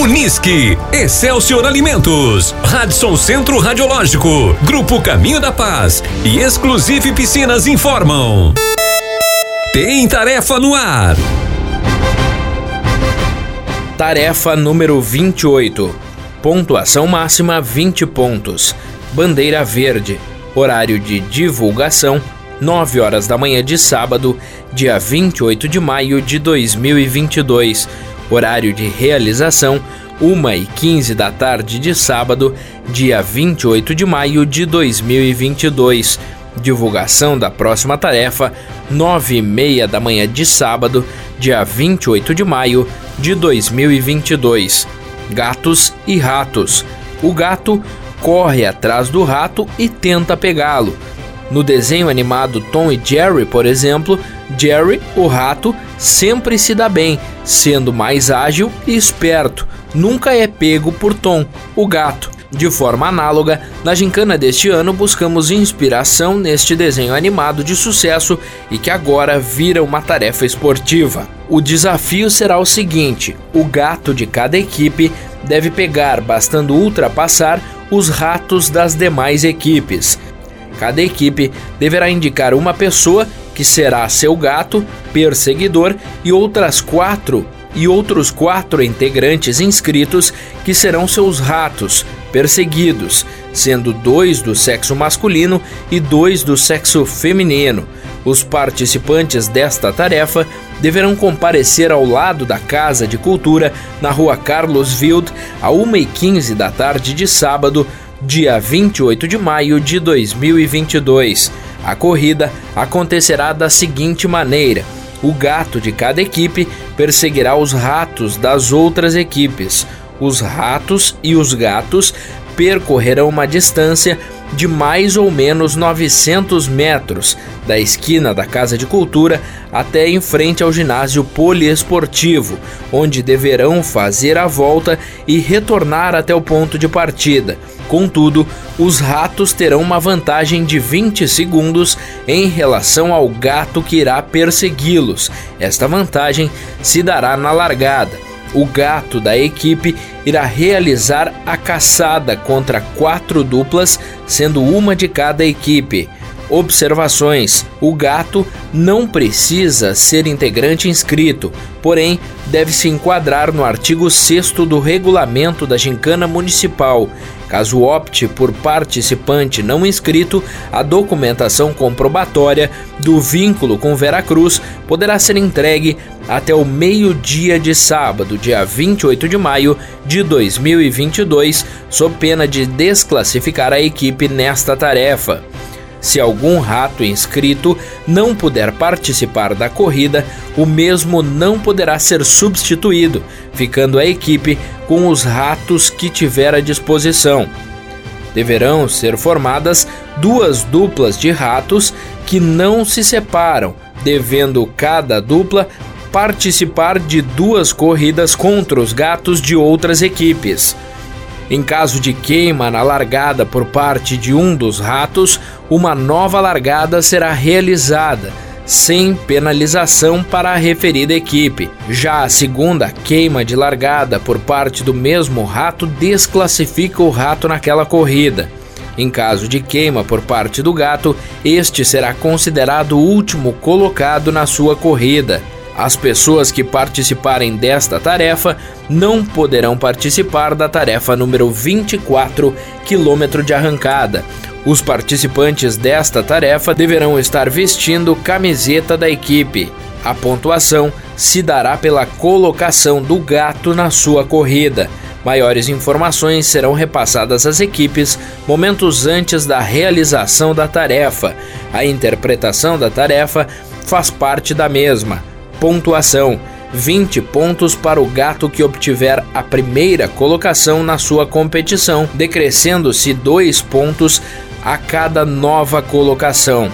Unisque, Excelsior Alimentos, Radisson Centro Radiológico, Grupo Caminho da Paz e Exclusive Piscinas informam. Tem tarefa no ar. Tarefa número 28. Pontuação máxima 20 pontos. Bandeira verde. Horário de divulgação 9 horas da manhã de sábado, dia 28 de maio de 2022. Horário de realização 1 e 15 da tarde de sábado, dia 28 de maio de 2022 Divulgação da próxima tarefa, 9 e meia da manhã de sábado, dia 28 de maio de 2022. Gatos e ratos. O gato corre atrás do rato e tenta pegá-lo. No desenho animado Tom e Jerry, por exemplo, Jerry, o rato, sempre se dá bem, sendo mais ágil e esperto. Nunca é pego por Tom, o gato. De forma análoga, na gincana deste ano buscamos inspiração neste desenho animado de sucesso e que agora vira uma tarefa esportiva. O desafio será o seguinte: o gato de cada equipe deve pegar, bastando ultrapassar, os ratos das demais equipes. Cada equipe deverá indicar uma pessoa que será seu gato, perseguidor e outras quatro e outros quatro integrantes inscritos que serão seus ratos perseguidos, sendo dois do sexo masculino e dois do sexo feminino. Os participantes desta tarefa deverão comparecer ao lado da Casa de Cultura, na rua Carlos Wild, a 1h15 da tarde de sábado, dia 28 de maio de 2022. A corrida acontecerá da seguinte maneira o gato de cada equipe perseguirá os ratos das outras equipes. Os ratos e os gatos percorrerão uma distância de mais ou menos 900 metros da esquina da Casa de Cultura até em frente ao ginásio poliesportivo, onde deverão fazer a volta e retornar até o ponto de partida. Contudo, os ratos terão uma vantagem de 20 segundos em relação ao gato que irá persegui-los. Esta vantagem se dará na largada. O gato da equipe irá realizar a caçada contra quatro duplas, sendo uma de cada equipe. Observações: o gato não precisa ser integrante inscrito, porém deve se enquadrar no artigo 6 do regulamento da Gincana Municipal. Caso opte por participante não inscrito, a documentação comprobatória do vínculo com Veracruz poderá ser entregue até o meio-dia de sábado, dia 28 de maio de 2022, sob pena de desclassificar a equipe nesta tarefa. Se algum rato inscrito não puder participar da corrida, o mesmo não poderá ser substituído, ficando a equipe com os ratos que tiver à disposição. Deverão ser formadas duas duplas de ratos que não se separam, devendo cada dupla participar de duas corridas contra os gatos de outras equipes. Em caso de queima na largada por parte de um dos ratos, uma nova largada será realizada, sem penalização para a referida equipe. Já a segunda queima de largada por parte do mesmo rato desclassifica o rato naquela corrida. Em caso de queima por parte do gato, este será considerado o último colocado na sua corrida. As pessoas que participarem desta tarefa não poderão participar da tarefa número 24, quilômetro de arrancada. Os participantes desta tarefa deverão estar vestindo camiseta da equipe. A pontuação se dará pela colocação do gato na sua corrida. Maiores informações serão repassadas às equipes momentos antes da realização da tarefa. A interpretação da tarefa faz parte da mesma. Pontuação: 20 pontos para o gato que obtiver a primeira colocação na sua competição, decrescendo-se 2 pontos a cada nova colocação.